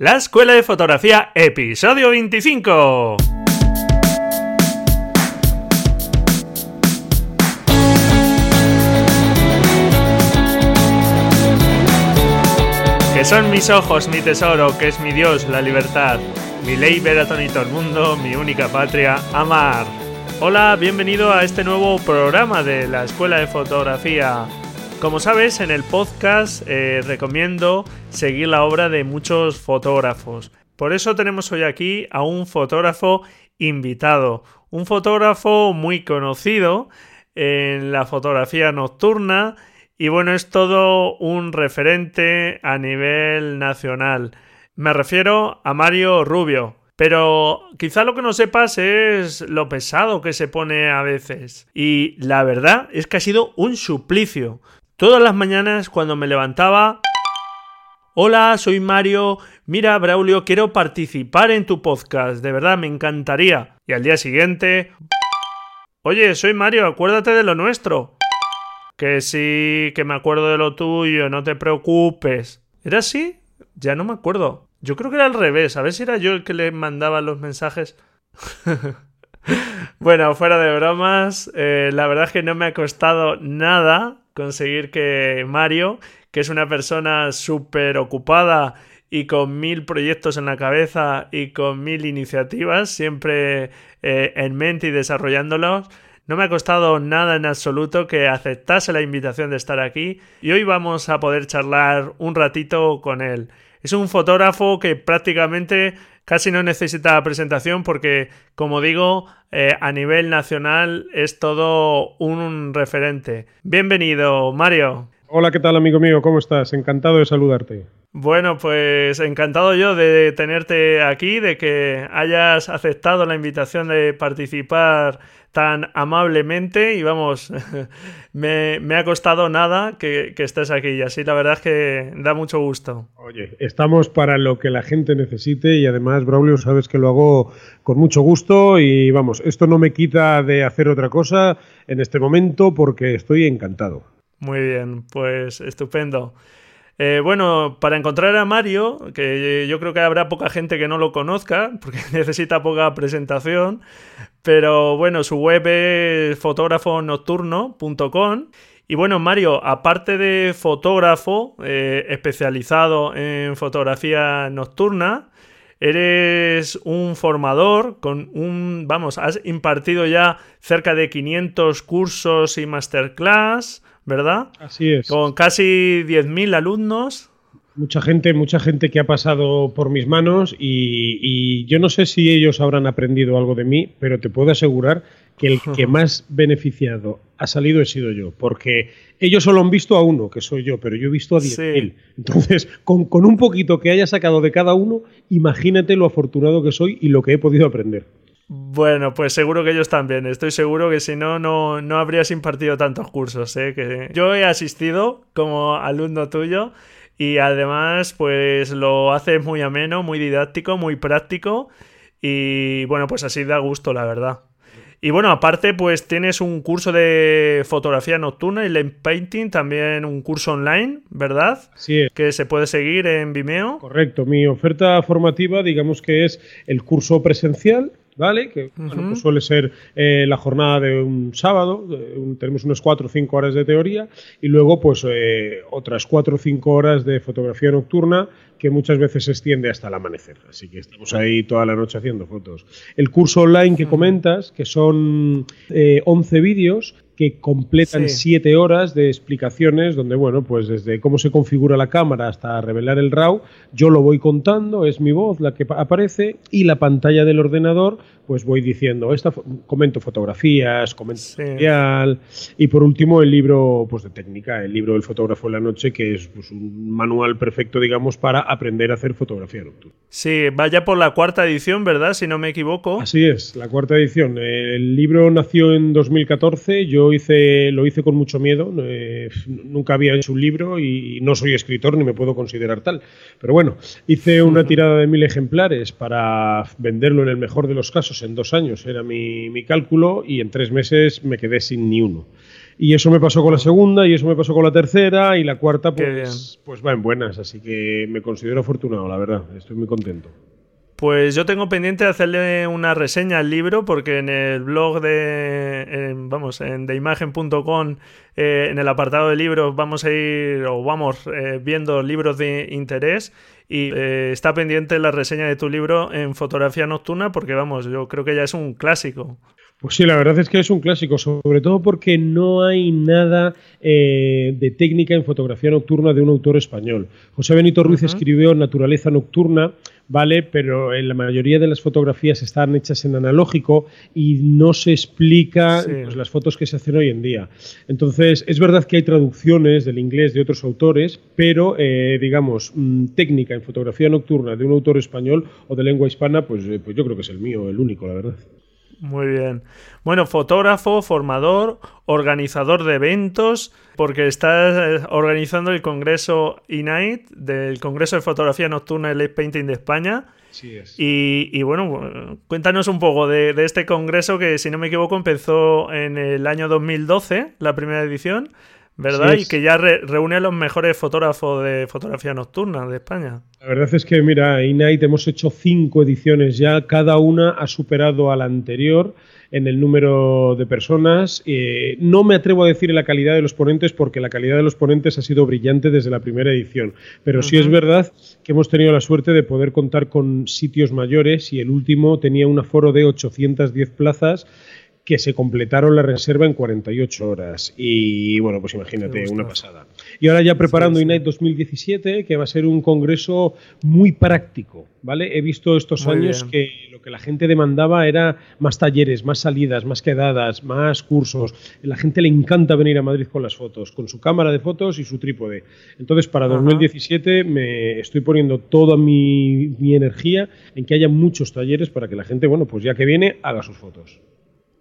La Escuela de Fotografía, episodio 25. Que son mis ojos, mi tesoro, que es mi Dios, la libertad. Mi ley, ver a todo el mundo, mi única patria, amar. Hola, bienvenido a este nuevo programa de la Escuela de Fotografía. Como sabes, en el podcast eh, recomiendo seguir la obra de muchos fotógrafos. Por eso tenemos hoy aquí a un fotógrafo invitado, un fotógrafo muy conocido en la fotografía nocturna y bueno, es todo un referente a nivel nacional. Me refiero a Mario Rubio. Pero quizá lo que no sepas es lo pesado que se pone a veces. Y la verdad es que ha sido un suplicio. Todas las mañanas cuando me levantaba... Hola, soy Mario. Mira, Braulio, quiero participar en tu podcast. De verdad, me encantaría. Y al día siguiente... Oye, soy Mario, acuérdate de lo nuestro. Que sí, que me acuerdo de lo tuyo, no te preocupes. ¿Era así? Ya no me acuerdo. Yo creo que era al revés. A ver si era yo el que le mandaba los mensajes. bueno, fuera de bromas, eh, la verdad es que no me ha costado nada conseguir que Mario, que es una persona súper ocupada y con mil proyectos en la cabeza y con mil iniciativas siempre eh, en mente y desarrollándolos, no me ha costado nada en absoluto que aceptase la invitación de estar aquí y hoy vamos a poder charlar un ratito con él. Es un fotógrafo que prácticamente casi no necesita presentación porque, como digo, eh, a nivel nacional es todo un referente. Bienvenido, Mario. Hola, ¿qué tal amigo mío? ¿Cómo estás? Encantado de saludarte. Bueno, pues encantado yo de tenerte aquí, de que hayas aceptado la invitación de participar tan amablemente y vamos, me, ha costado nada que, que, estés aquí y así la verdad es que da mucho gusto. Oye, estamos para lo que la gente necesite y además, Braulio, sabes que lo hago con mucho gusto y vamos, esto no me quita de hacer otra cosa en este momento porque estoy encantado. Muy bien, pues estupendo. Eh, bueno, para encontrar a Mario, que yo creo que habrá poca gente que no lo conozca, porque necesita poca presentación, pero bueno, su web es fotógrafonocturno.com. Y bueno, Mario, aparte de fotógrafo eh, especializado en fotografía nocturna, eres un formador con un, vamos, has impartido ya cerca de 500 cursos y masterclass, ¿verdad? Así es. Con casi 10.000 alumnos. Mucha gente, mucha gente que ha pasado por mis manos y, yo no sé si ellos habrán aprendido algo de mí, pero te puedo asegurar que el que más beneficiado ha salido he sido yo, porque ellos solo han visto a uno, que soy yo, pero yo he visto a 10.000. Entonces, con, con un poquito que haya sacado de cada uno, imagínate lo afortunado que soy y lo que he podido aprender. Bueno, pues seguro que ellos también. Estoy seguro que si no, no, no habrías impartido tantos cursos. ¿eh? Que yo he asistido como alumno tuyo y además pues lo haces muy ameno, muy didáctico, muy práctico y bueno, pues así da gusto, la verdad. Y bueno, aparte, pues tienes un curso de fotografía nocturna y lens painting, también un curso online, ¿verdad? Sí. Que se puede seguir en Vimeo. Correcto. Mi oferta formativa, digamos que es el curso presencial ¿vale? Que pues suele ser eh, la jornada de un sábado, tenemos unas 4 o 5 horas de teoría y luego pues eh, otras 4 o 5 horas de fotografía nocturna que muchas veces se extiende hasta el amanecer. Así que estamos ahí toda la noche haciendo fotos. El curso online que comentas, que son 11 eh, vídeos, que completan siete horas de explicaciones donde, bueno, pues desde cómo se configura la cámara hasta revelar el RAW, yo lo voy contando, es mi voz la que aparece y la pantalla del ordenador, pues voy diciendo, esta comento fotografías, comento material y por último el libro pues de técnica, el libro del fotógrafo en la noche, que es pues, un manual perfecto, digamos, para aprender a hacer fotografía nocturna. Sí, vaya por la cuarta edición, ¿verdad? Si no me equivoco. Así es, la cuarta edición. El libro nació en 2014, yo hice, lo hice con mucho miedo. Eh, nunca había hecho un libro y no soy escritor ni me puedo considerar tal. Pero bueno, hice una tirada de mil ejemplares para venderlo en el mejor de los casos en dos años. Era mi, mi cálculo y en tres meses me quedé sin ni uno. Y eso me pasó con la segunda, y eso me pasó con la tercera, y la cuarta, pues, pues va en buenas. Así que me considero afortunado, la verdad. Estoy muy contento. Pues yo tengo pendiente de hacerle una reseña al libro porque en el blog de, vamos, en deimagen.com, eh, en el apartado de libros vamos a ir o vamos eh, viendo libros de interés y eh, está pendiente la reseña de tu libro en fotografía nocturna porque vamos, yo creo que ya es un clásico. Pues sí, la verdad es que es un clásico, sobre todo porque no hay nada eh, de técnica en fotografía nocturna de un autor español. José Benito Ruiz escribió Naturaleza Nocturna, ¿vale? Pero en la mayoría de las fotografías están hechas en analógico y no se explica pues, las fotos que se hacen hoy en día. Entonces, es verdad que hay traducciones del inglés de otros autores, pero, eh, digamos, mm, técnica en fotografía nocturna de un autor español o de lengua hispana, pues, eh, pues yo creo que es el mío, el único, la verdad. Muy bien. Bueno, fotógrafo, formador, organizador de eventos, porque estás eh, organizando el Congreso INIGHT, del Congreso de Fotografía Nocturna y Late Painting de España. Sí es. Y, bueno, cuéntanos un poco de, de, este congreso que, si no me equivoco, empezó en el año 2012, la primera edición. ¿Verdad? y que ya reúne a los mejores fotógrafos de fotografía nocturna de España. La verdad es que, mira, Inite hemos hecho cinco ediciones ya, cada una ha superado a la anterior en el número de personas. Eh, no me atrevo a decir en la calidad de los ponentes porque la calidad de los ponentes ha sido brillante desde la primera edición, pero sí es verdad que hemos tenido la suerte de poder contar con sitios mayores y el último tenía un aforo de 810 plazas que se completaron la reserva en 48 horas. Y bueno, pues imagínate, una pasada. Y ahora ya preparando INAIT 2017, que va a ser un congreso muy práctico, ¿vale? He visto estos años que lo que la gente demandaba era más talleres, más salidas, más quedadas, más cursos. La gente le encanta venir a Madrid con las fotos, con su cámara de fotos y su trípode. Entonces, para 2017 me estoy poniendo toda mi, mi energía en que haya muchos talleres para que la gente, bueno, pues ya que viene, haga sus fotos.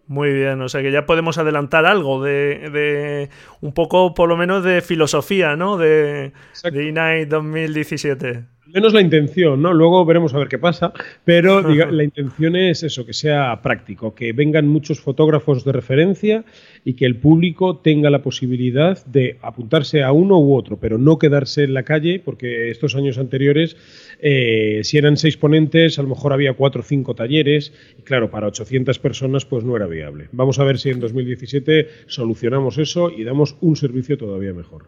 Muy bien, o sea que ya podemos adelantar algo de, de un poco, por lo menos, de filosofía, ¿no? De, de E-Night 2017 menos la intención, ¿no? Luego veremos a ver qué pasa, pero la intención es eso, que sea práctico, que vengan muchos fotógrafos de referencia y que el público tenga la posibilidad de apuntarse a uno u otro, pero no quedarse en la calle, porque estos años anteriores, eh, si eran seis ponentes, a lo mejor había cuatro o cinco talleres, y claro, para 800 personas pues no era viable. Vamos a ver si en 2017 solucionamos eso y damos un servicio todavía mejor.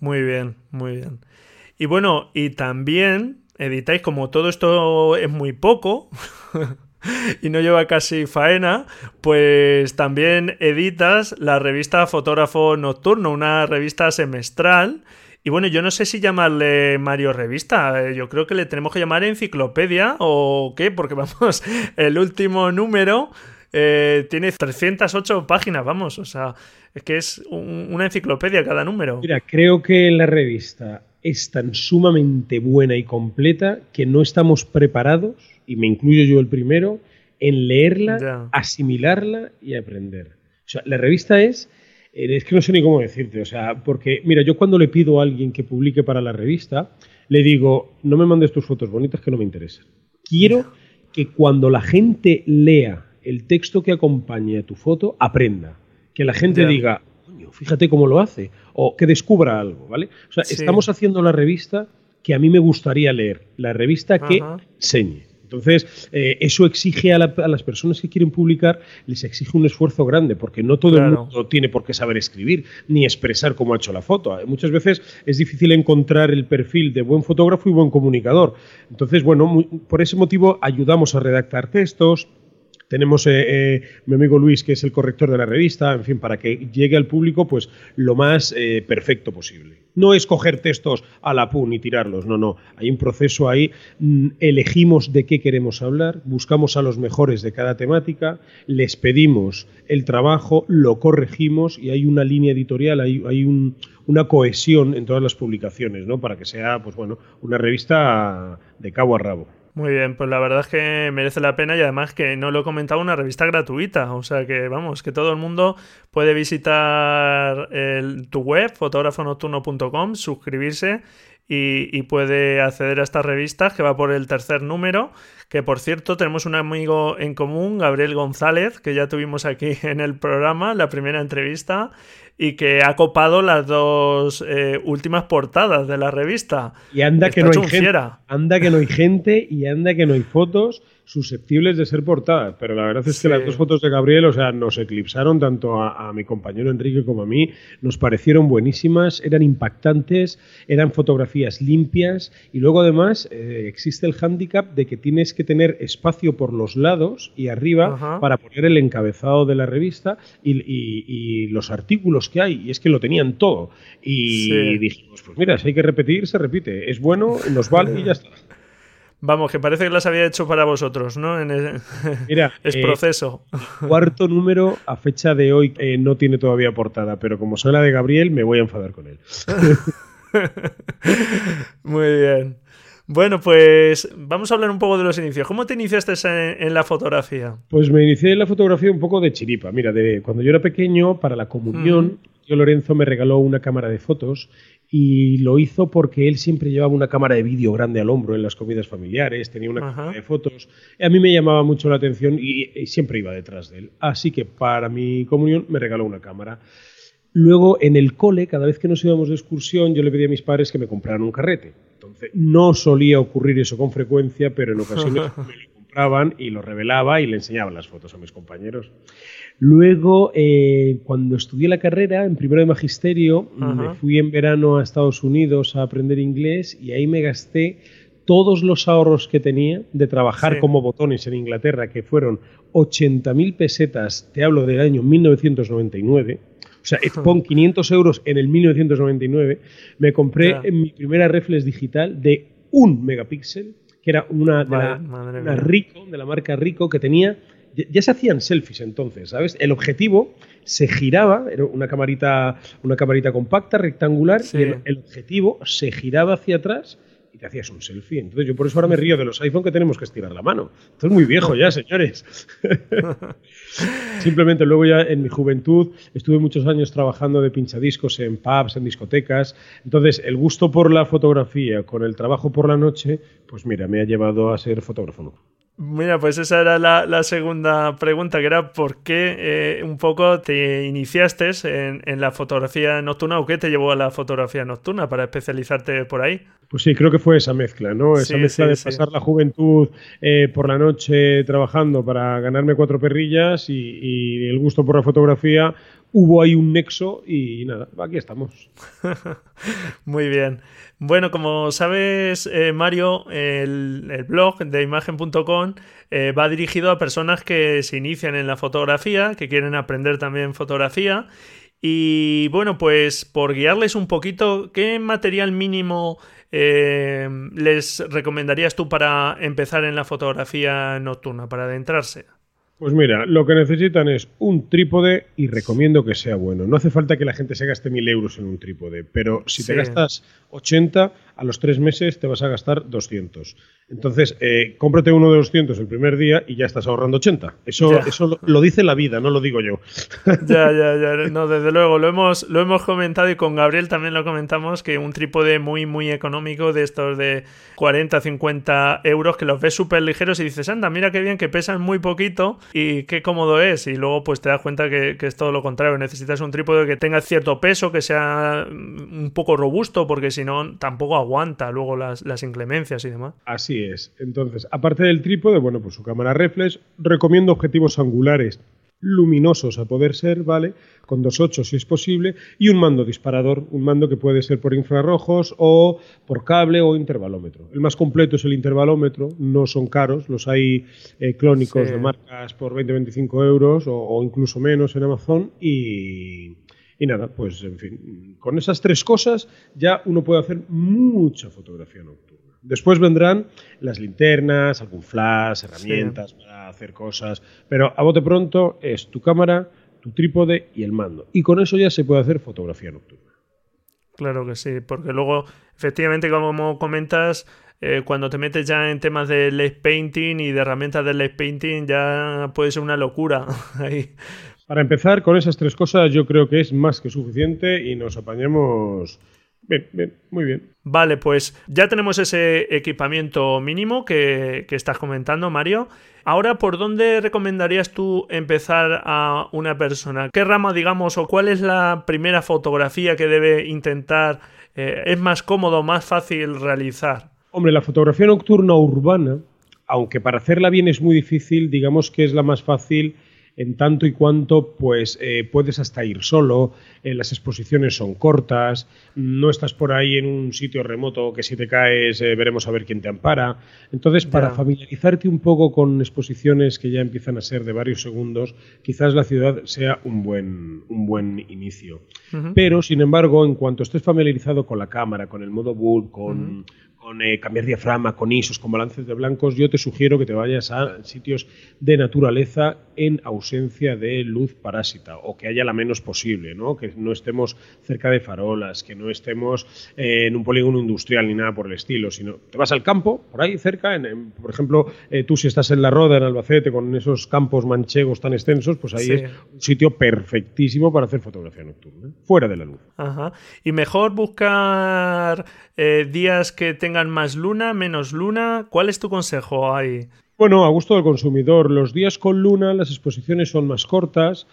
Muy bien, muy bien. Y bueno, y también editáis, como todo esto es muy poco y no lleva casi faena, pues también editas la revista Fotógrafo Nocturno, una revista semestral. Y bueno, yo no sé si llamarle Mario Revista, yo creo que le tenemos que llamar enciclopedia o qué, porque vamos, el último número eh, tiene 308 páginas, vamos, o sea, es que es una enciclopedia cada número. Mira, creo que la revista es tan sumamente buena y completa que no estamos preparados, y me incluyo yo el primero, en leerla, asimilarla y aprender. O sea, la revista es, es que no sé ni cómo decirte, o sea, porque, mira, yo cuando le pido a alguien que publique para la revista, le digo, no me mandes tus fotos bonitas que no me interesan. Quiero que cuando la gente lea el texto que acompañe a tu foto, aprenda. Que la gente diga, fíjate cómo lo hace, o que descubra algo, ¿vale? O sea, estamos haciendo la revista que a mí me gustaría leer, la revista que enseñe. Entonces, eh, eso exige a, las personas que quieren publicar, les exige un esfuerzo grande, porque no todo el mundo tiene por qué saber escribir ni expresar cómo ha hecho la foto. Muchas veces es difícil encontrar el perfil de buen fotógrafo y buen comunicador. Entonces, bueno, por ese motivo ayudamos a redactar textos, tenemos eh, eh, mi amigo Luis, que es el corrector de la revista, en fin, para que llegue al público pues lo más eh, perfecto posible. No es coger textos a la PUN y tirarlos, no, no. Hay un proceso ahí, mm, elegimos de qué queremos hablar, buscamos a los mejores de cada temática, les pedimos el trabajo, lo corregimos y hay una línea editorial, hay, hay una cohesión en todas las publicaciones, ¿no? Para que sea, pues bueno, una revista de cabo a rabo. Muy bien, pues la verdad es que merece la pena y además que no lo he comentado, una revista gratuita, o sea que vamos, que todo el mundo puede visitar tu web, fotógrafonocturno.com, suscribirse y, puede acceder a estas revistas que va por el tercer número. Que por cierto, tenemos un amigo en común, Gabriel González, que ya tuvimos aquí en el programa, la primera entrevista, y que ha copado las dos eh, últimas portadas de la revista. Y anda que no hay gente, anda que no hay gente y anda que no hay fotos susceptibles de ser portadas, pero la verdad es que las dos fotos de Gabriel, o sea, nos eclipsaron tanto a, mi compañero Enrique como a mí, nos parecieron buenísimas, eran impactantes, eran fotografías limpias. Y luego además eh, existe el hándicap de que tienes que tener espacio por los lados y arriba para poner el encabezado de la revista y, los artículos que hay, y es que lo tenían todo. Y dijimos, pues mira, si hay que repetir, se repite, es bueno, nos vale y ya está. Vamos, que parece que las había hecho para vosotros, ¿no? En Mira, es eh, proceso. Cuarto número a fecha de hoy eh, no tiene todavía portada, pero como soy la de Gabriel, me voy a enfadar con él. Muy bien. Bueno, pues vamos a hablar un poco de los inicios. ¿Cómo te iniciaste en, la fotografía? Pues me inicié en la fotografía un poco de chiripa. Mira, de cuando yo era pequeño, para la comunión, yo Lorenzo me regaló una cámara de fotos y lo hizo porque él siempre llevaba una cámara de vídeo grande al hombro en las comidas familiares, tenía una cámara de fotos. A mí me llamaba mucho la atención y, siempre iba detrás de él. Así que para mi comunión me regaló una cámara. Luego en el cole, cada vez que nos íbamos de excursión, yo le pedí a mis padres que me compraran un carrete. Entonces no solía ocurrir eso con frecuencia, pero en ocasiones me lo compraban y lo revelaba y le enseñaba las fotos a mis compañeros. Luego, eh, cuando estudié la carrera, en primero de magisterio, me fui en verano a Estados Unidos a aprender inglés y ahí me gasté todos los ahorros que tenía de trabajar como botones en Inglaterra, que fueron 80.000 pesetas, te hablo del año 1999. O sea, pon 500 euros en el 1999. Me compré en mi primera reflex digital de un megapíxel, que era una de, la, Rico, de la marca Rico, que tenía ya se hacían selfies entonces, ¿sabes? El objetivo se giraba, era una camarita, una camarita compacta, rectangular, y el, objetivo se giraba hacia atrás y te hacías un selfie. Entonces yo por eso ahora me río de los iPhone que tenemos que estirar la mano. Esto es muy viejo ya, señores. Simplemente luego ya en mi juventud estuve muchos años trabajando de pinchadiscos en pubs, en discotecas. Entonces el gusto por la fotografía con el trabajo por la noche, pues mira, me ha llevado a ser fotógrafo. Mira, pues esa era la, segunda pregunta, que era por qué eh, un poco te iniciaste en, la fotografía nocturna o qué te llevó a la fotografía nocturna para especializarte por ahí. Pues sí, creo que fue esa mezcla, ¿no? Esa mezcla de pasar la juventud eh, por la noche trabajando para ganarme cuatro perrillas y el gusto por la fotografía hubo ahí un nexo y nada, aquí estamos. Muy bien. Bueno, como sabes, eh, Mario, el, blog de imagen.com eh, va dirigido a personas que se inician en la fotografía, que quieren aprender también fotografía. Y bueno, pues por guiarles un poquito, ¿qué material mínimo eh, les recomendarías tú para empezar en la fotografía nocturna, para adentrarse? Pues mira, lo que necesitan es un trípode y recomiendo que sea bueno. No hace falta que la gente se gaste mil euros en un trípode, pero si te gastas 80, a los tres meses te vas a gastar 200. Entonces, eh, cómprate uno de 200 el primer día y ya estás ahorrando 80. Eso, eso lo, dice la vida, no lo digo yo. Ya, ya, ya. No, desde luego, lo hemos, lo hemos comentado y con Gabriel también lo comentamos, que un trípode muy, muy económico de estos de 40, 50 euros, que los ves súper ligeros y dices, anda, mira qué bien, que pesan muy poquito y qué cómodo es. Y luego pues te das cuenta que, que es todo lo contrario. Necesitas un trípode que tenga cierto peso, que sea un poco robusto, porque si no, tampoco aguanta luego las, las inclemencias y demás. Así es. Entonces, aparte del trípode, bueno, pues su cámara reflex, recomiendo objetivos angulares luminosos a poder ser, ¿vale? Con 2.8 si es posible, y un mando disparador, un mando que puede ser por infrarrojos o por cable o intervalómetro. El más completo es el intervalómetro, no son caros, los hay eh, clónicos de marcas por 20-25 euros o, incluso menos en Amazon y, y nada, pues en fin, con esas tres cosas ya uno puede hacer mucha fotografía nocturna. Después vendrán las linternas, algún flash, herramientas para hacer cosas, pero a bote pronto es tu cámara, tu trípode y el mando. Y con eso ya se puede hacer fotografía nocturna. Claro que sí, porque luego, efectivamente, como comentas, eh, cuando te metes ya en temas de LED painting y de herramientas de LED painting, ya puede ser una locura. Para empezar, con esas tres cosas yo creo que es más que suficiente y nos apañamos Bien, bien, muy bien. Vale, pues ya tenemos ese equipamiento mínimo que, que, estás comentando, Mario. Ahora, ¿por dónde recomendarías tú empezar a una persona? ¿Qué rama, digamos, o cuál es la primera fotografía que debe intentar? Eh, ¿Es más cómodo, más fácil realizar? Hombre, la fotografía nocturna urbana, aunque para hacerla bien es muy difícil, digamos que es la más fácil en tanto y cuanto pues eh, puedes hasta ir solo, eh, las exposiciones son cortas, no estás por ahí en un sitio remoto que si te caes eh, veremos a ver quién te ampara. Entonces, para familiarizarte un poco con exposiciones que ya empiezan a ser de varios segundos, quizás la ciudad sea un buen, un buen inicio. Pero, sin embargo, en cuanto estés familiarizado con la cámara, con el modo bulk, con con eh, cambiar diafragma, con isos, con balances de blancos, yo te sugiero que te vayas a sitios de naturaleza en ausencia de luz parásita o que haya la menos posible, ¿no? que no estemos cerca de farolas, que no estemos eh, en un polígono industrial ni nada por el estilo, sino te vas al campo, por ahí cerca, en, por ejemplo, eh, tú si estás en La Roda, en Albacete, con esos campos manchegos tan extensos, pues ahí es un sitio perfectísimo para hacer fotografía nocturna, fuera de la luz. Ajá. Y mejor buscar días que tengan más luna, menos luna? ¿Cuál es tu consejo ahí? Bueno, a gusto del consumidor. Los días con luna, las exposiciones son más cortas,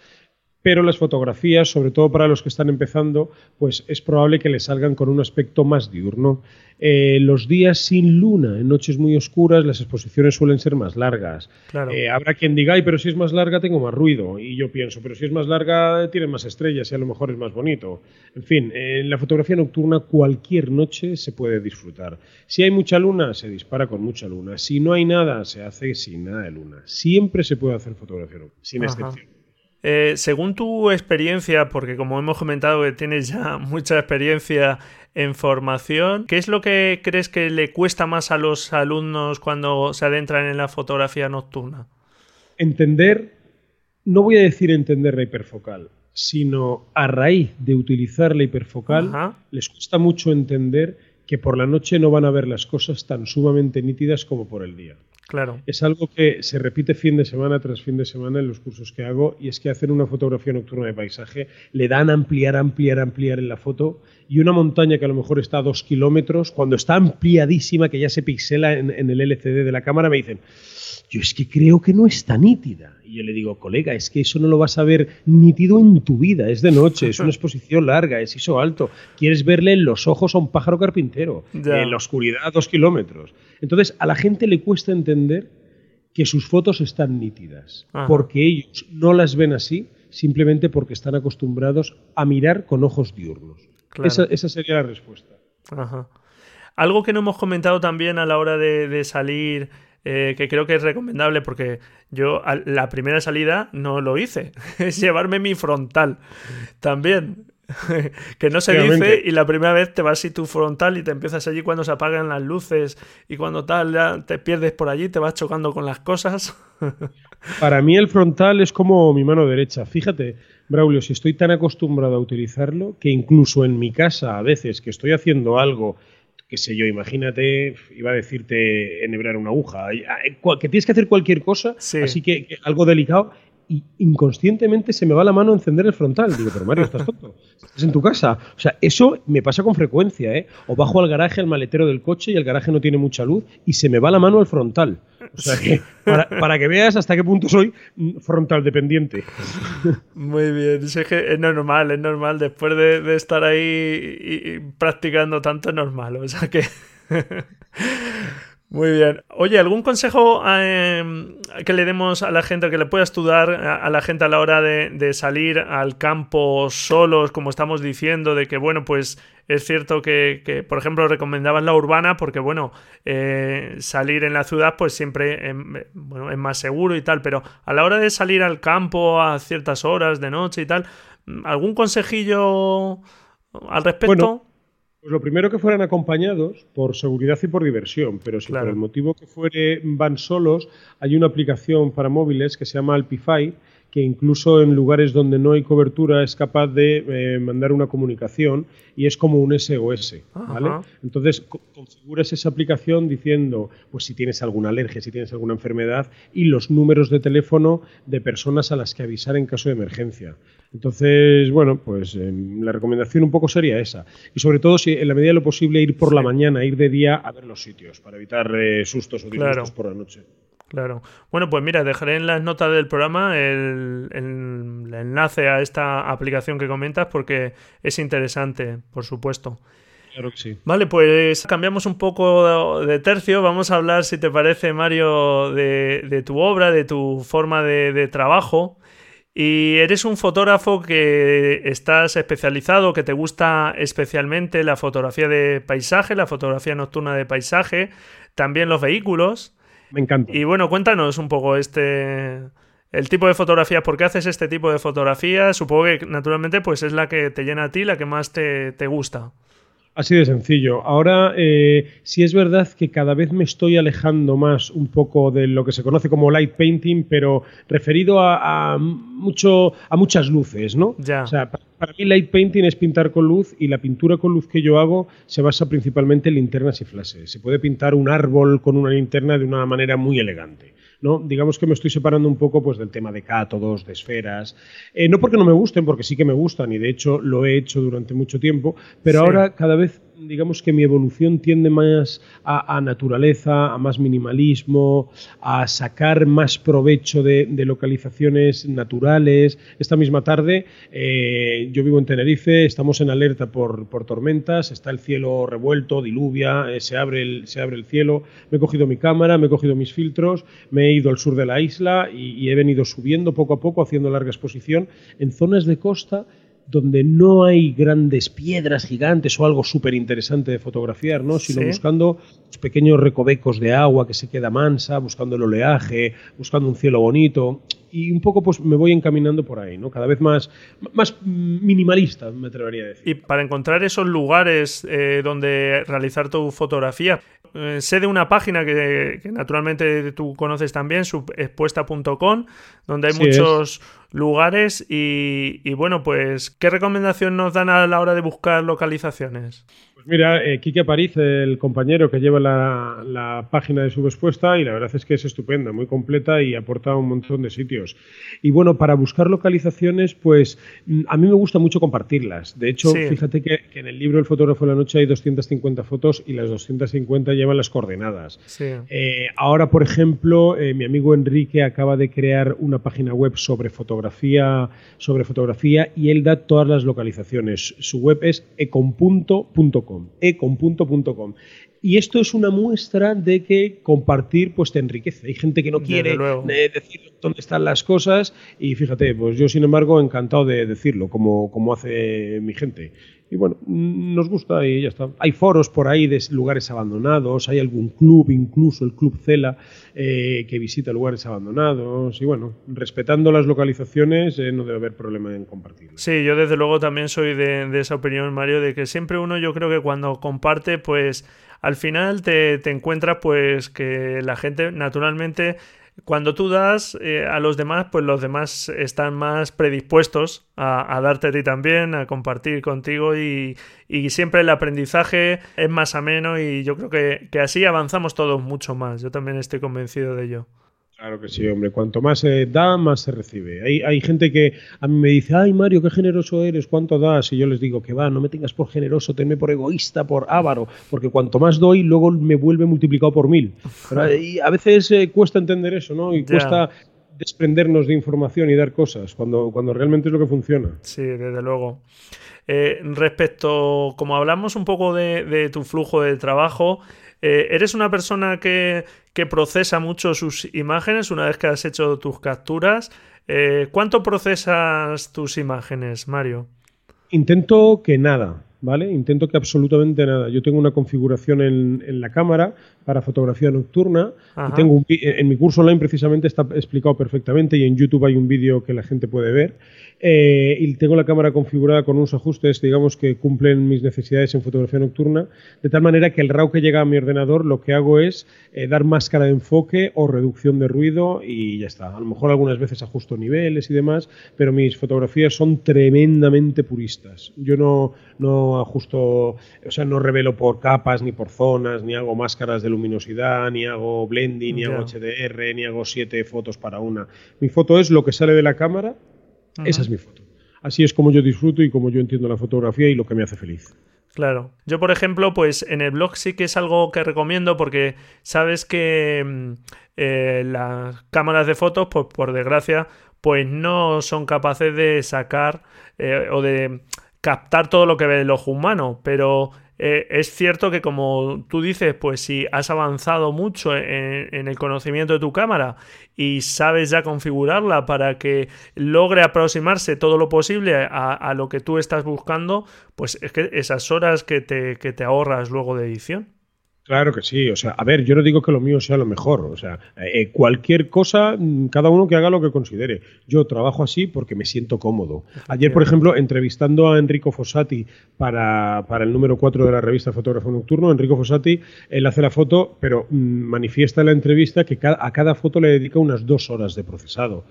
pero las fotografías, sobre todo para los que están empezando, pues es probable que les salgan con un aspecto más diurno. Eh, los días sin luna, en noches muy oscuras, las exposiciones suelen ser más largas. Eh, habrá quien diga, ay, pero si es más larga tengo más ruido. Y yo pienso, pero si es más larga tiene más estrellas y a lo mejor es más bonito. En fin, en la fotografía nocturna cualquier noche se puede disfrutar. Si hay mucha luna, se dispara con mucha luna. Si no hay nada, se hace sin nada de luna. Siempre se puede hacer fotografía nocturna, sin excepción. Eh, según tu experiencia, porque como hemos comentado que tienes ya mucha experiencia en formación, ¿qué es lo que crees que le cuesta más a los alumnos cuando se adentran en la fotografía nocturna? Entender, no voy a decir entender la hiperfocal, sino a raíz de utilizar la hiperfocal, les cuesta mucho entender que por la noche no van a ver las cosas tan sumamente nítidas como por el día. Claro. Es algo que se repite fin de semana tras fin de semana en los cursos que hago y es que hacen una fotografía nocturna de paisaje, le dan ampliar, ampliar, ampliar en la foto y una montaña que a lo mejor está a dos kilómetros, cuando está ampliadísima, que ya se pixela en, en el LCD de la cámara, me dicen, yo es que creo que no está nítida. Y yo le digo, colega, es que eso no lo vas a ver nítido en tu vida, es de noche, es una exposición larga, es ISO alto, quieres verle en los ojos a un pájaro carpintero, en la oscuridad a dos kilómetros. Entonces, a la gente le cuesta entender que sus fotos están nítidas, porque ellos no las ven así simplemente porque están acostumbrados a mirar con ojos diurnos. Esa, sería la respuesta. Algo que no hemos comentado también a la hora de salir eh, que creo que es recomendable porque yo la primera salida no lo hice, es llevarme mi frontal también. que no se dice y la primera vez te vas y tu frontal y te empiezas allí cuando se apagan las luces y cuando tal ya te pierdes por allí, te vas chocando con las cosas. Para mí el frontal es como mi mano derecha. Fíjate, Braulio, si estoy tan acostumbrado a utilizarlo que incluso en mi casa a veces que estoy haciendo algo qué sé yo, imagínate, iba a decirte enhebrar una aguja, que tienes que hacer cualquier cosa, así que, algo delicado, y inconscientemente se me va la mano a encender el frontal. Digo, pero Mario, estás tonto. Estás en tu casa. O sea, eso me pasa con frecuencia, ¿eh? O bajo al garaje, al maletero del coche y el garaje no tiene mucha luz y se me va la mano al frontal. Para, que veas hasta qué punto soy frontal dependiente. Muy bien, es normal, es normal. Después de, estar ahí practicando tanto, es normal. O sea que. Muy bien. Oye, ¿algún consejo em, que le demos a la gente, que le puedas tú dar a, la gente a la hora de, salir al campo solos, como estamos diciendo, de que, bueno, pues es cierto que, por ejemplo, recomendaban la urbana porque, bueno, eh, salir en la ciudad pues siempre em, bueno, es más seguro y tal, pero a la hora de salir al campo a ciertas horas de noche y tal, ¿algún consejillo al respecto? Pues lo primero que fueran acompañados por seguridad y por diversión, pero si por el motivo que fuere van solos, hay una aplicación para móviles que se llama Alpify que incluso en lugares donde no hay cobertura es capaz de eh, mandar una comunicación y es como un SOS, ¿vale? Entonces configuras esa aplicación diciendo, pues si tienes alguna alergia, si tienes alguna enfermedad y los números de teléfono de personas a las que avisar en caso de emergencia. Entonces, bueno, pues em, la recomendación un poco sería esa. Y sobre todo, si en la medida de lo posible, ir por la mañana, ir de día a ver los sitios, para evitar eh, sustos o disgustos por la noche. Claro. Bueno, pues mira, dejaré en las notas del programa el, enlace a esta aplicación que comentas porque es interesante, por supuesto. Claro que sí. Vale, pues cambiamos un poco de tercio. Vamos a hablar, si te parece, Mario, de, tu obra, de tu forma de, trabajo. Y eres un fotógrafo que estás especializado, que te gusta especialmente la fotografía de paisaje, la fotografía nocturna de paisaje, también los vehículos. Me encanta. Y bueno, cuéntanos un poco este el tipo de fotografías, ¿por qué haces este tipo de fotografías? Supongo que naturalmente pues es la que te llena a ti, la que más te, gusta. Así de sencillo. Ahora, eh, sí es verdad que cada vez me estoy alejando más un poco de lo que se conoce como light painting, pero referido a, mucho, a muchas luces, ¿no? Ya. O sea, para mí light painting es pintar con luz y la pintura con luz que yo hago se basa principalmente en linternas y flashes. Se puede pintar un árbol con una linterna de una manera muy elegante. ¿no? Digamos que me estoy separando un poco pues, del tema de cátodos, de esferas. Eh, no porque no me gusten, porque sí que me gustan y de hecho lo he hecho durante mucho tiempo, pero ahora cada vez digamos que mi evolución tiende más a, naturaleza, a más minimalismo, a sacar más provecho de, localizaciones naturales. Esta misma tarde eh, yo vivo en Tenerife, estamos en alerta por, tormentas, está el cielo revuelto, diluvia, eh, se, abre el, se abre el cielo. Me he cogido mi cámara, me he cogido mis filtros, me he ido al sur de la isla y he venido subiendo poco a poco, haciendo larga exposición en zonas de costa donde no hay grandes piedras gigantes o algo súper interesante de fotografiar, ¿no? sino buscando pequeños recovecos de agua que se queda mansa, buscando el oleaje, buscando un cielo bonito. Y un poco pues me voy encaminando por ahí, ¿no? Cada vez más, más minimalista, me atrevería a decir. Y para encontrar esos lugares eh, donde realizar tu fotografía, eh, sé de una página que, naturalmente tú conoces también, subexpuesta.com, donde hay muchos lugares y, y, bueno, pues, ¿qué recomendación nos dan a la hora de buscar localizaciones? Mira, eh, Quique Apariz, el compañero que lleva la, página de subexpuesta, y la verdad es que es estupenda, muy completa y aporta un montón de sitios. Y bueno, para buscar localizaciones, pues mm, a mí me gusta mucho compartirlas. De hecho, fíjate que, en el libro El fotógrafo de la noche hay 250 fotos y las 250 llevan las coordenadas. Eh, ahora, por ejemplo, eh, mi amigo Enrique acaba de crear una página web sobre fotografía, sobre fotografía y él da todas las localizaciones. Su web es econ.com econ.com. Y esto es una muestra de que compartir pues te enriquece. Hay gente que no quiere decir dónde están las cosas y fíjate, pues yo sin embargo encantado de decirlo, como, como hace mi gente. Y bueno, nos gusta y ya está. Hay foros por ahí de lugares abandonados, hay algún club, incluso el Club Cela, eh, que visita lugares abandonados. Y bueno, respetando las localizaciones eh, no debe haber problema en compartirlo. Sí, yo desde luego también soy de, de, esa opinión, Mario, de que siempre uno yo creo que cuando comparte, pues al final te, te encuentras pues que la gente naturalmente cuando tú das eh, a los demás, pues los demás están más predispuestos a, darte a ti también, a compartir contigo y, siempre el aprendizaje es más ameno y yo creo que así avanzamos todos mucho más. Yo también estoy convencido de ello. Claro que sí, hombre. Cuanto más se da, más se recibe. Hay, hay, gente que a mí me dice, ay Mario, qué generoso eres, ¿cuánto das? Y yo les digo que va, no me tengas por generoso, tenme por egoísta, por avaro, porque cuanto más doy, luego me vuelve multiplicado por mil. a veces eh, cuesta entender eso, ¿no? Y cuesta desprendernos de información y dar cosas, cuando, cuando realmente es lo que funciona. Sí, desde luego. Eh, respecto, como hablamos un poco de, de tu flujo de trabajo, eh, ¿Eres una persona que, procesa mucho sus imágenes una vez que has hecho tus capturas? Eh, ¿Cuánto procesas tus imágenes, Mario? Intento que nada. ¿Vale? Intento que absolutamente nada. Yo tengo una configuración en, la cámara para fotografía nocturna y tengo en mi curso online precisamente está explicado perfectamente y en YouTube hay un vídeo que la gente puede ver eh, y tengo la cámara configurada con unos ajustes, digamos, que cumplen mis necesidades en fotografía nocturna, de tal manera que el RAW que llega a mi ordenador lo que hago es eh, dar máscara de enfoque o reducción de ruido y ya está. A lo mejor algunas veces ajusto niveles y demás, pero mis fotografías son tremendamente puristas. Yo no, no ajusto, o sea, no revelo por capas ni por zonas, ni hago máscaras de luminosidad, ni hago blending, ni hago HDR, ni hago siete fotos para una. Mi foto es lo que sale de la cámara esa es mi foto. Así es como yo disfruto y como yo entiendo la fotografía y lo que me hace feliz. Claro. Yo, por ejemplo, pues en el blog sí que es algo que recomiendo porque sabes que mm, eh, las cámaras de fotos, pues por desgracia, pues no son capaces de sacar eh, o de captar todo lo que ve el ojo humano, pero eh, es cierto que como tú dices, pues si has avanzado mucho en, el conocimiento de tu cámara y sabes ya configurarla para que logre aproximarse todo lo posible a, lo que tú estás buscando, pues es que esas horas que te, que te ahorras luego de edición. Claro que sí, o sea, a ver, yo no digo que lo mío sea lo mejor, o sea, eh, cualquier cosa, mm, cada uno que haga lo que considere. Yo trabajo así porque me siento cómodo. Ayer, por ejemplo, entrevistando a Enrico Fossati para, para el número 4 de la revista Fotógrafo Nocturno, Enrico Fossati, él hace la foto, pero mm, manifiesta en la entrevista que a cada foto le dedica unas dos horas de procesado.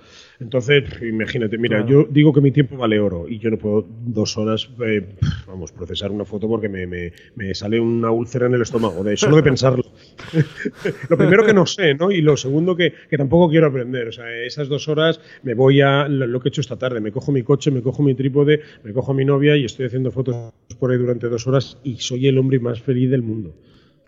Entonces, imagínate, mira, yo digo que mi tiempo vale oro y yo no puedo dos horas, eh, vamos, procesar una foto porque me, me, sale una úlcera en el estómago, de solo de pensarlo. lo primero que no sé, ¿no? Y lo segundo que, que, tampoco quiero aprender. O sea, esas dos horas me voy a lo que he hecho esta tarde. Me cojo mi coche, me cojo mi trípode, me cojo a mi novia y estoy haciendo fotos por ahí durante dos horas y soy el hombre más feliz del mundo.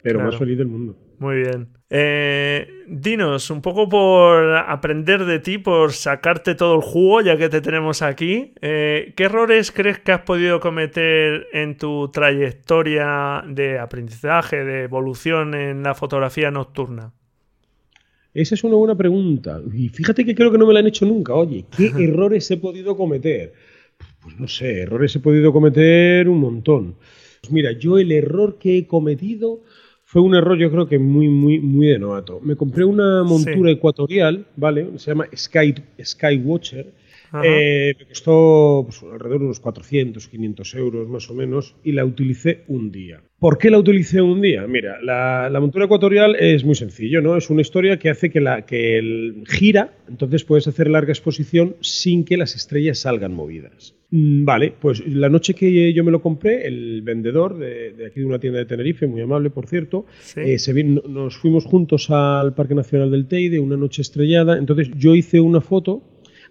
Pero más feliz del mundo. Muy bien. Eh, dinos, un poco por aprender de ti, por sacarte todo el jugo, ya que te tenemos aquí. Eh, ¿Qué errores crees que has podido cometer en tu trayectoria de aprendizaje, de evolución en la fotografía nocturna? Esa es una buena pregunta. Y fíjate que creo que no me la han hecho nunca. Oye, ¿qué errores he podido cometer? Pues no sé, errores he podido cometer un montón. Pues mira, yo el error que he cometido fue un error yo creo que muy, muy, muy de novato. Me compré una montura ecuatorial, ¿vale? Se llama Sky, Skywatcher. Eh, me costó pues, alrededor de unos 400, 500 euros más o menos y la utilicé un día. ¿Por qué la utilicé un día? Mira, la, montura ecuatorial es muy sencillo, ¿no? Es una historia que hace que, la, que el, gira, entonces puedes hacer larga exposición sin que las estrellas salgan movidas. Mm, vale, pues la noche que yo me lo compré, el vendedor de, aquí de una tienda de Tenerife, muy amable por cierto, eh, se nos fuimos juntos al Parque Nacional del Teide, una noche estrellada, entonces yo hice una foto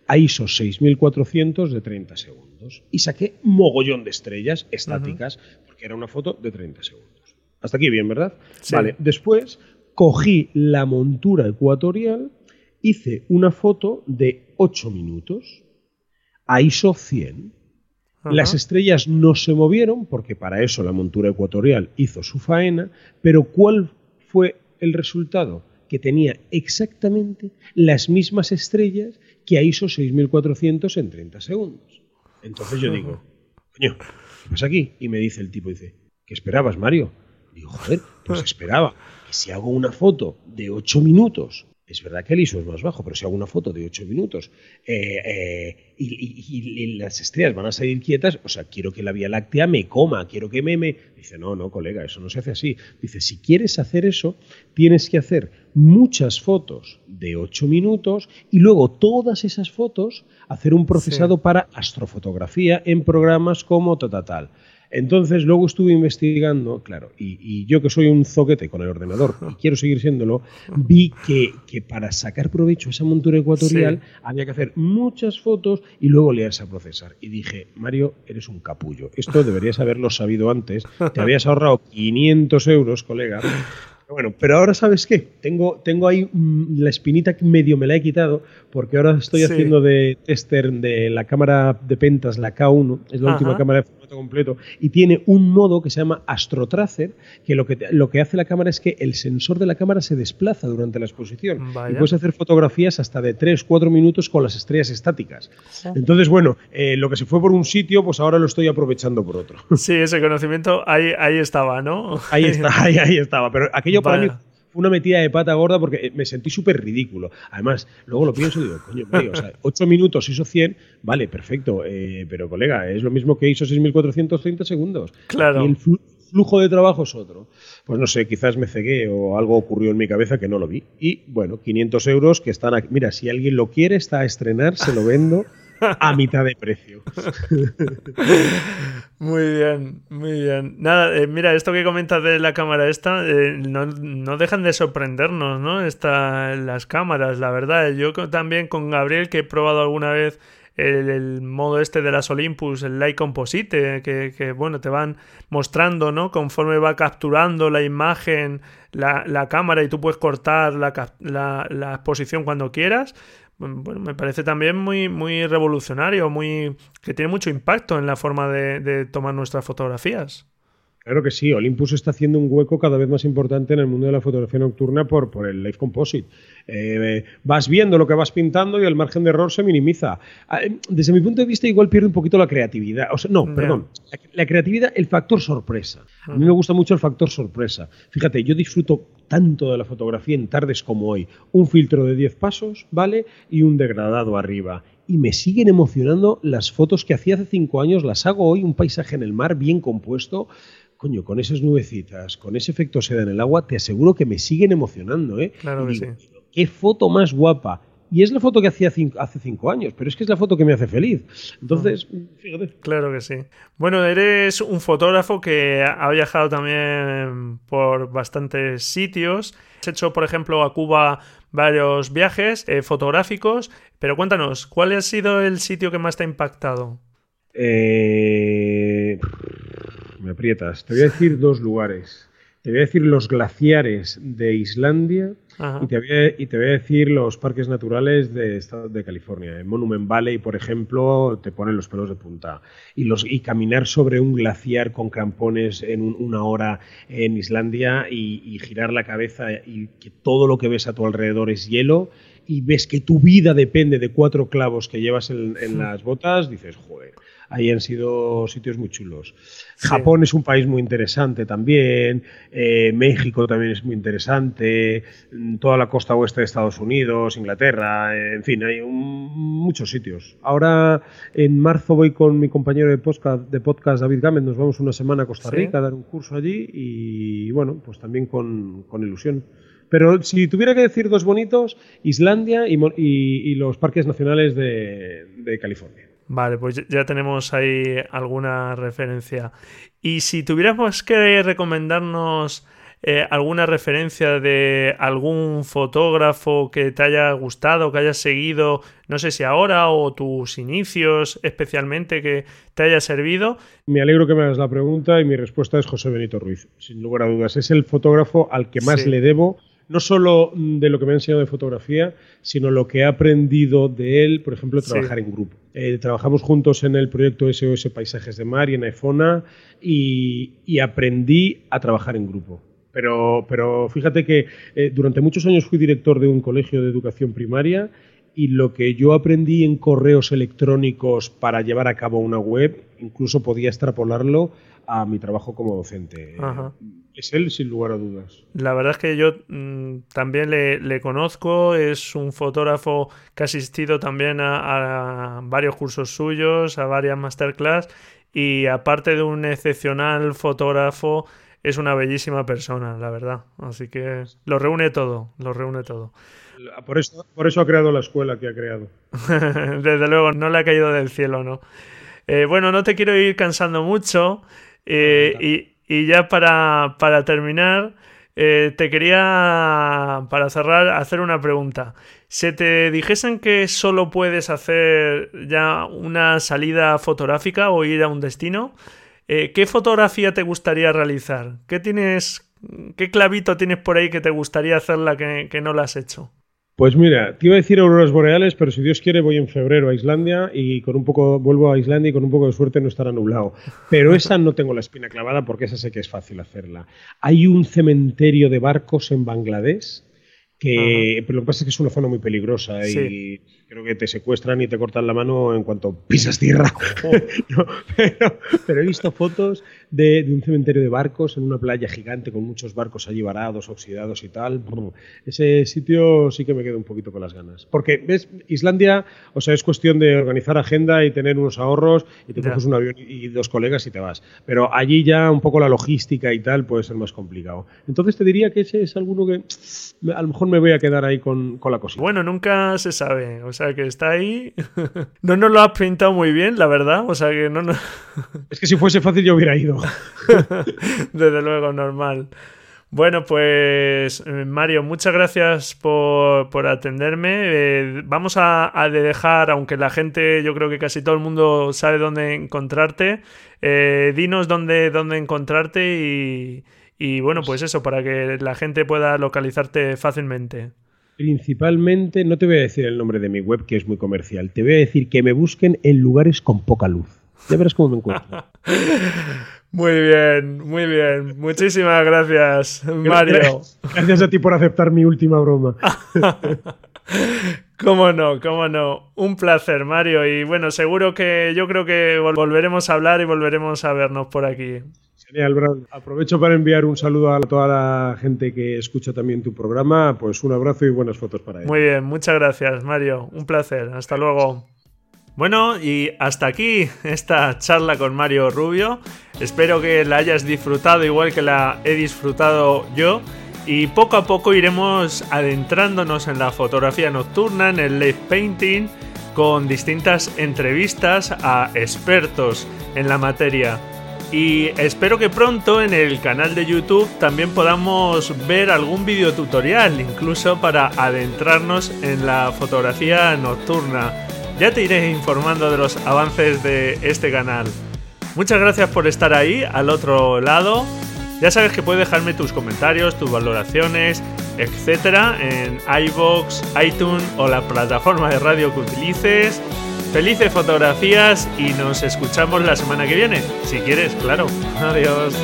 a ISO 6400 de 30 segundos y saqué mogollón de estrellas estáticas porque era una foto de 30 segundos. Hasta aquí bien, ¿verdad? Vale, después cogí la montura ecuatorial, hice una foto de 8 minutos a ISO 100. Las estrellas no se movieron porque para eso la montura ecuatorial hizo su faena, pero ¿cuál fue el resultado? Que tenía exactamente las mismas estrellas que a ISO 6400 en 30 segundos. Entonces yo digo, coño, ¿qué pasa aquí? Y me dice el tipo, dice, ¿qué esperabas, Mario? Digo, joder, pues esperaba que si hago una foto de 8 minutos es verdad que el ISO es más bajo, pero si hago una foto de 8 minutos eh, eh, y, las estrellas van a salir quietas, o sea, quiero que la Vía Láctea me coma, quiero que me... me... Dice, no, no, colega, eso no se hace así. Dice, si quieres hacer eso, tienes que hacer muchas fotos de 8 minutos y luego todas esas fotos hacer un procesado para astrofotografía en programas como Totatal. Entonces, luego estuve investigando, claro, y, yo que soy un zoquete con el ordenador y quiero seguir siéndolo, vi que, para sacar provecho a esa montura ecuatorial había que hacer muchas fotos y luego leerse a procesar. Y dije, Mario, eres un capullo. Esto deberías haberlo sabido antes. Te habías ahorrado 500 euros, colega. Bueno, pero ahora sabes qué, tengo, tengo ahí mm, la espinita que medio me la he quitado porque ahora estoy haciendo de tester de la cámara de pentas, la K1, es la última cámara de formato completo. Y tiene un modo que se llama AstroTracer, que lo que, lo que hace la cámara es que el sensor de la cámara se desplaza durante la exposición. Y puedes hacer fotografías hasta de 3, 4 minutos con las estrellas estáticas. Entonces, bueno, eh, lo que se fue por un sitio, pues ahora lo estoy aprovechando por otro. Sí, ese conocimiento ahí, ahí estaba, ¿no? Ahí está, ahí, ahí estaba. Pero aquello para mí una metida de pata gorda porque me sentí súper ridículo. Además, luego lo pienso y digo, coño, o sea, 8 minutos hizo 100, vale, perfecto, eh, pero colega, es lo mismo que hizo 6.430 segundos. Claro. Y el flujo de trabajo es otro. Pues no sé, quizás me cegué o algo ocurrió en mi cabeza que no lo vi. Y bueno, 500 euros que están aquí. Mira, si alguien lo quiere, está a estrenar, se lo vendo a mitad de precio. Muy bien, muy bien. Nada, eh, mira, esto que comentas de la cámara esta, eh, no, dejan de sorprendernos, ¿no? Esta, las cámaras, la verdad. Yo también con Gabriel, que he probado alguna vez el, modo este de las Olympus, el Light Composite, que, bueno, te van mostrando, ¿no? Conforme va capturando la imagen, la, cámara y tú puedes cortar la, la, la exposición cuando quieras bueno, me parece también muy, muy revolucionario, muy que tiene mucho impacto en la forma de tomar nuestras fotografías. Claro que sí, Olympus está haciendo un hueco cada vez más importante en el mundo de la fotografía nocturna por, por el Live Composite. Eh, vas viendo lo que vas pintando y el margen de error se minimiza. Ah, eh, desde mi punto de vista, igual pierde un poquito la creatividad. O sea, no, perdón. La, creatividad, el factor sorpresa. A mí me gusta mucho el factor sorpresa. Fíjate, yo disfruto tanto de la fotografía en tardes como hoy. Un filtro de 10 pasos, ¿vale? Y un degradado arriba y me siguen emocionando las fotos que hacía hace cinco años, las hago hoy, un paisaje en el mar bien compuesto, coño, con esas nubecitas, con ese efecto seda en el agua, te aseguro que me siguen emocionando, ¿eh? Claro que sí. Qué foto más guapa. Y es la foto que hacía hace cinco años, pero es que es la foto que me hace feliz. Entonces, fíjate. Claro que sí. Bueno, eres un fotógrafo que ha viajado también por bastantes sitios. Has hecho, por ejemplo, a Cuba varios viajes eh, fotográficos, pero cuéntanos, ¿cuál ha sido el sitio que más te ha impactado? Eh me aprietas. Te voy a decir dos lugares. Te voy a decir los glaciares de Islandia y te, voy a, decir los parques naturales de Estado de California. En Monument Valley, por ejemplo, te ponen los pelos de punta. Y, los, y caminar sobre un glaciar con crampones en una hora en Islandia y, girar la cabeza y que todo lo que ves a tu alrededor es hielo y ves que tu vida depende de cuatro clavos que llevas en, en las botas, dices, joder ahí han sido sitios muy chulos. Japón es un país muy interesante también, eh, México también es muy interesante, mm, toda la costa oeste de Estados Unidos, Inglaterra, en fin, hay muchos sitios. Ahora en marzo voy con mi compañero de podcast, de podcast David Gámez, nos vamos una semana a Costa Rica a dar un curso allí y bueno, pues también con, ilusión. Pero si tuviera que decir dos bonitos, Islandia y, los parques nacionales de California. Vale, pues ya tenemos ahí alguna referencia. Y si tuviéramos que recomendarnos eh, alguna referencia de algún fotógrafo que te haya gustado, que hayas seguido, no sé si ahora o tus inicios especialmente, que te haya servido. Me alegro que me hagas la pregunta y mi respuesta es José Benito Ruiz, sin lugar a dudas. Es el fotógrafo al que más le debo no solo de lo que me ha enseñado de fotografía, sino lo que he aprendido de él, por ejemplo, trabajar en grupo. Eh, trabajamos juntos en el proyecto SOS Paisajes de Mar y en EFONA y, aprendí a trabajar en grupo. Pero, pero fíjate que eh, durante muchos años fui director de un colegio de educación primaria y lo que yo aprendí en correos electrónicos para llevar a cabo una web, incluso podía extrapolarlo a mi trabajo como docente. Es él, sin lugar a dudas. La verdad es que yo mm, también le, conozco, es un fotógrafo que ha asistido también a, varios cursos suyos, a varias masterclass, y aparte de un excepcional fotógrafo, es una bellísima persona, la verdad. Así que lo reúne todo, lo reúne todo. Por eso, por eso ha creado la escuela que ha creado. Desde luego, no le ha caído del cielo, ¿no? Eh, bueno, no te quiero ir cansando mucho. Eh, y, y ya para, terminar, eh, te quería, para cerrar, hacer una pregunta. Si te dijesen que solo puedes hacer ya una salida fotográfica o ir a un destino, eh, ¿qué fotografía te gustaría realizar? ¿Qué tienes, qué clavito tienes por ahí que te gustaría hacerla que, que no la has hecho? Pues mira, te iba a decir auroras boreales, pero si Dios quiere voy en febrero a Islandia y con un poco vuelvo a Islandia y con un poco de suerte no estará nublado. Pero esa no tengo la espina clavada porque esa sé que es fácil hacerla. Hay un cementerio de barcos en Bangladesh que pero lo que pasa es que es una zona muy peligrosa y creo que te secuestran y te cortan la mano en cuanto pisas tierra. pero, he visto fotos de, un cementerio de barcos en una playa gigante con muchos barcos allí varados, oxidados y tal. Ese sitio sí que me queda un poquito con las ganas. Porque, ¿ves? Islandia, o sea, es cuestión de organizar agenda y tener unos ahorros y te coges un avión y dos colegas y te vas. Pero allí ya un poco la logística y tal puede ser más complicado. Entonces te diría que ese es alguno que a lo mejor me voy a quedar ahí con, la cosita. Bueno, nunca se sabe. O sea, que está ahí. no nos lo has pintado muy bien, la verdad. O sea, que no. es que si fuese fácil yo hubiera ido. Desde luego, normal. Bueno, pues eh, Mario, muchas gracias por, atenderme. Eh, vamos a, dejar, aunque la gente, yo creo que casi todo el mundo sabe dónde encontrarte, eh, dinos dónde, dónde encontrarte y, y bueno, pues eso, para que la gente pueda localizarte fácilmente. Principalmente, no te voy a decir el nombre de mi web, que es muy comercial, te voy a decir que me busquen en lugares con poca luz. Ya verás cómo me encuentro. Muy bien, muy bien. Muchísimas gracias, Mario. Gracias a ti por aceptar mi última broma. Cómo no, cómo no. Un placer, Mario. Y bueno, seguro que yo creo que volveremos a hablar y volveremos a vernos por aquí. Genial, Aprovecho para enviar un saludo a toda la gente que escucha también tu programa. Pues un abrazo y buenas fotos para ellos. Muy bien, muchas gracias, Mario. Un placer. Hasta luego. Bueno, y hasta aquí esta charla con Mario Rubio. Espero que la hayas disfrutado igual que la he disfrutado yo. Y poco a poco iremos adentrándonos en la fotografía nocturna, en el late painting, con distintas entrevistas a expertos en la materia. Y espero que pronto en el canal de YouTube también podamos ver algún video tutorial, incluso para adentrarnos en la fotografía nocturna. Ya te iré informando de los avances de este canal. Muchas gracias por estar ahí, al otro lado. Ya sabes que puedes dejarme tus comentarios, tus valoraciones, etcétera, en iBox, iTunes o la plataforma de radio que utilices. Felices fotografías y nos escuchamos la semana que viene. Si quieres, claro. Adiós.